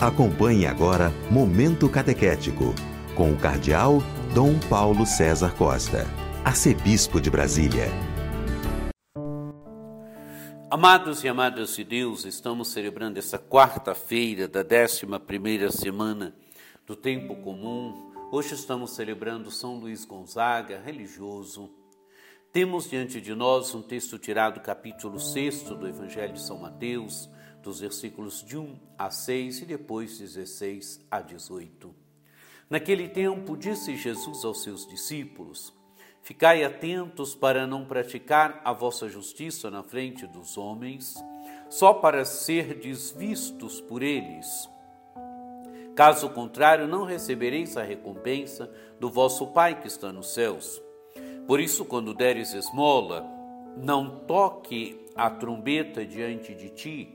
Acompanhe agora Momento Catequético, com o Cardeal Dom Paulo César Costa, Arcebispo de Brasília. Amados e amadas de Deus, estamos celebrando essa quarta-feira da décima primeira semana do tempo comum. Hoje estamos celebrando São Luís Gonzaga, religioso. Temos diante de nós um texto tirado do capítulo 6 do Evangelho de São Mateus, dos versículos de 1 a 6 e depois 16 a 18. Naquele tempo, disse Jesus aos seus discípulos: Ficai atentos para não praticar a vossa justiça na frente dos homens, só para serdes vistos por eles. Caso contrário, não recebereis a recompensa do vosso Pai que está nos céus. Por isso, quando deres esmola, não toque a trombeta diante de ti,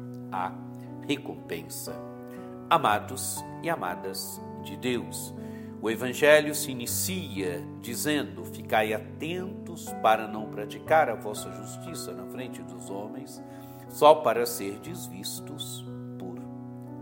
a recompensa. Amados e amadas de Deus, o Evangelho se inicia dizendo: Ficai atentos para não praticar a vossa justiça na frente dos homens, só para ser vistos por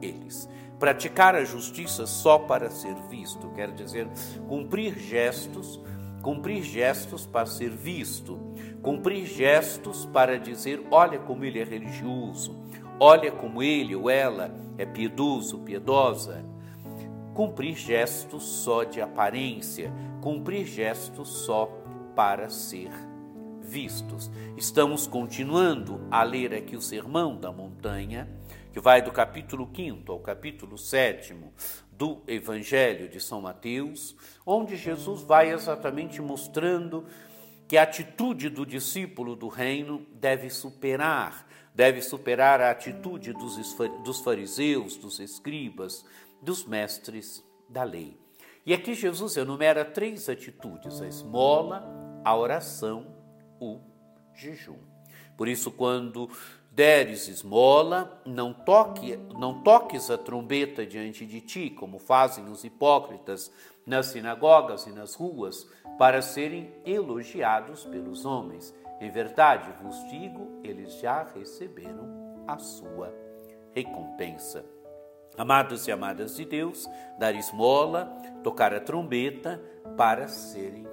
eles. Praticar a justiça só para ser visto, quer dizer, cumprir gestos, cumprir gestos para ser visto, cumprir gestos para dizer: olha como ele é religioso, Olha como ele ou ela é piedoso, piedosa. Cumprir gestos só de aparência, cumprir gestos só para ser vistos. Estamos continuando a ler aqui o Sermão da Montanha, que vai do capítulo 5 ao capítulo 7 do Evangelho de São Mateus, onde Jesus vai exatamente mostrando que a atitude do discípulo do reino deve superar deve superar a atitude dos fariseus, dos escribas, dos mestres da lei. E aqui Jesus enumera três atitudes: a esmola, a oração, o jejum. Por isso, quando deres esmola, não, toque, não toques a trombeta diante de ti, como fazem os hipócritas nas sinagogas e nas ruas, para serem elogiados pelos homens. Em verdade vos digo, eles já receberam a sua recompensa. Amados e amadas de Deus, dar esmola, tocar a trombeta para serem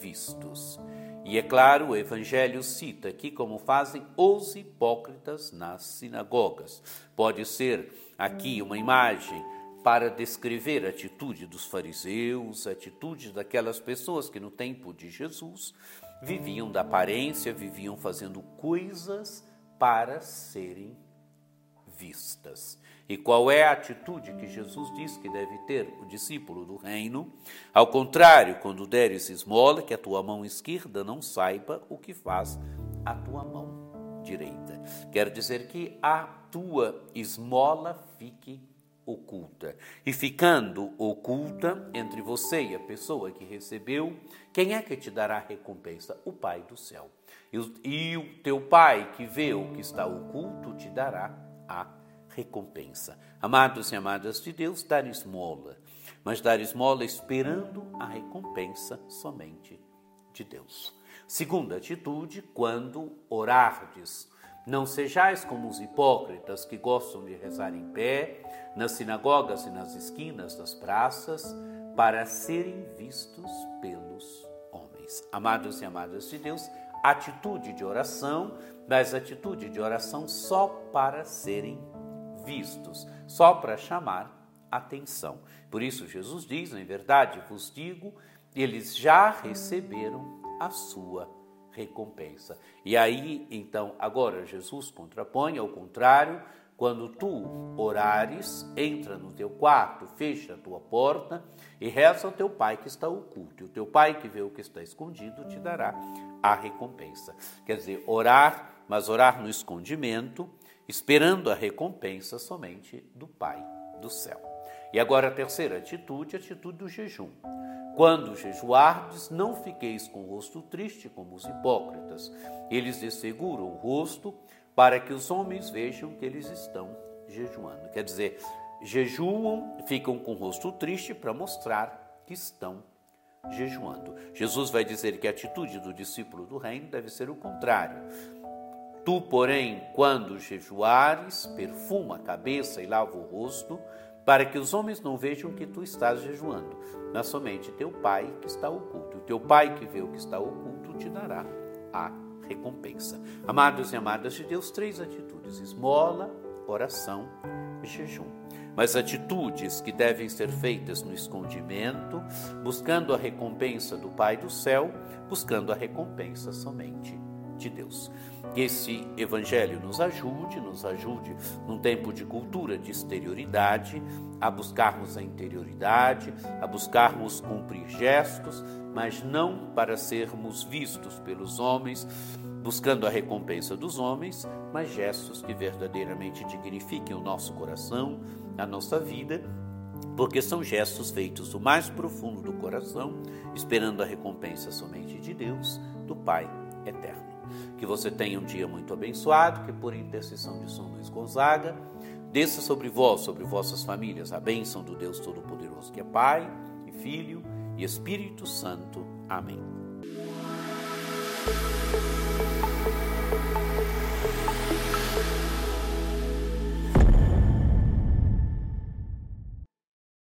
vistos. E é claro, o Evangelho cita aqui como fazem os hipócritas nas sinagogas. Pode ser aqui uma imagem para descrever a atitude dos fariseus, a atitude daquelas pessoas que no tempo de Jesus viviam da aparência, viviam fazendo coisas para serem vistas. E qual é a atitude que Jesus diz que deve ter o discípulo do reino? Ao contrário, quando deres esmola, que a tua mão esquerda não saiba o que faz a tua mão direita. Quer dizer que a tua esmola fique oculta. E ficando oculta entre você e a pessoa que recebeu, quem é que te dará a recompensa? O Pai do céu. E o, teu Pai que vê o que está oculto te dará a recompensa. Amados e amadas de Deus, dar esmola. mas dar esmola esperando a recompensa somente de Deus. Segunda atitude, quando orardes. Não sejais como os hipócritas que gostam de rezar em pé, nas sinagogas e nas esquinas das praças, para serem vistos pelos homens. Amados e amadas de Deus, atitude de oração, mas atitude de oração só para serem vistos, só para chamar atenção. Por isso, Jesus diz: em verdade vos digo, eles já receberam a sua recompensa. E aí, então, agora Jesus contrapõe ao contrário, quando tu orares, entra no teu quarto, fecha a tua porta e reza ao teu pai que está oculto. E o teu pai que vê o que está escondido te dará a recompensa. Quer dizer, orar, mas orar no escondimento, esperando a recompensa somente do Pai do céu. E agora a terceira atitude, a atitude do jejum. Quando jejuardes, não fiqueis com o rosto triste como os hipócritas. Eles desfiguram o rosto para que os homens vejam que eles estão jejuando. Quer dizer, jejuam, ficam com o rosto triste para mostrar que estão jejuando. Jesus vai dizer que a atitude do discípulo do reino deve ser o contrário. Tu, porém, quando jejuares, perfuma a cabeça e lava o rosto, para que os homens não vejam que tu estás jejuando, mas somente teu Pai que está oculto. O teu Pai que vê o que está oculto te dará a recompensa. Amados e amadas de Deus, três atitudes: esmola, oração e jejum. Mas atitudes que devem ser feitas no escondimento, buscando a recompensa do Pai do céu, buscando a recompensa somente de Deus. Que esse evangelho nos ajude, nos ajude num tempo de cultura de exterioridade, a buscarmos a interioridade, a buscarmos cumprir gestos, mas não para sermos vistos pelos homens, buscando a recompensa dos homens, mas gestos que verdadeiramente dignifiquem o nosso coração, a nossa vida, porque são gestos feitos do mais profundo do coração, esperando a recompensa somente de Deus, do Pai eterno. Que você tenha um dia muito abençoado, que por intercessão de São Luís Gonzaga, desça sobre vós, sobre vossas famílias, a bênção do Deus Todo-Poderoso, que é Pai e Filho e Espírito Santo. Amém.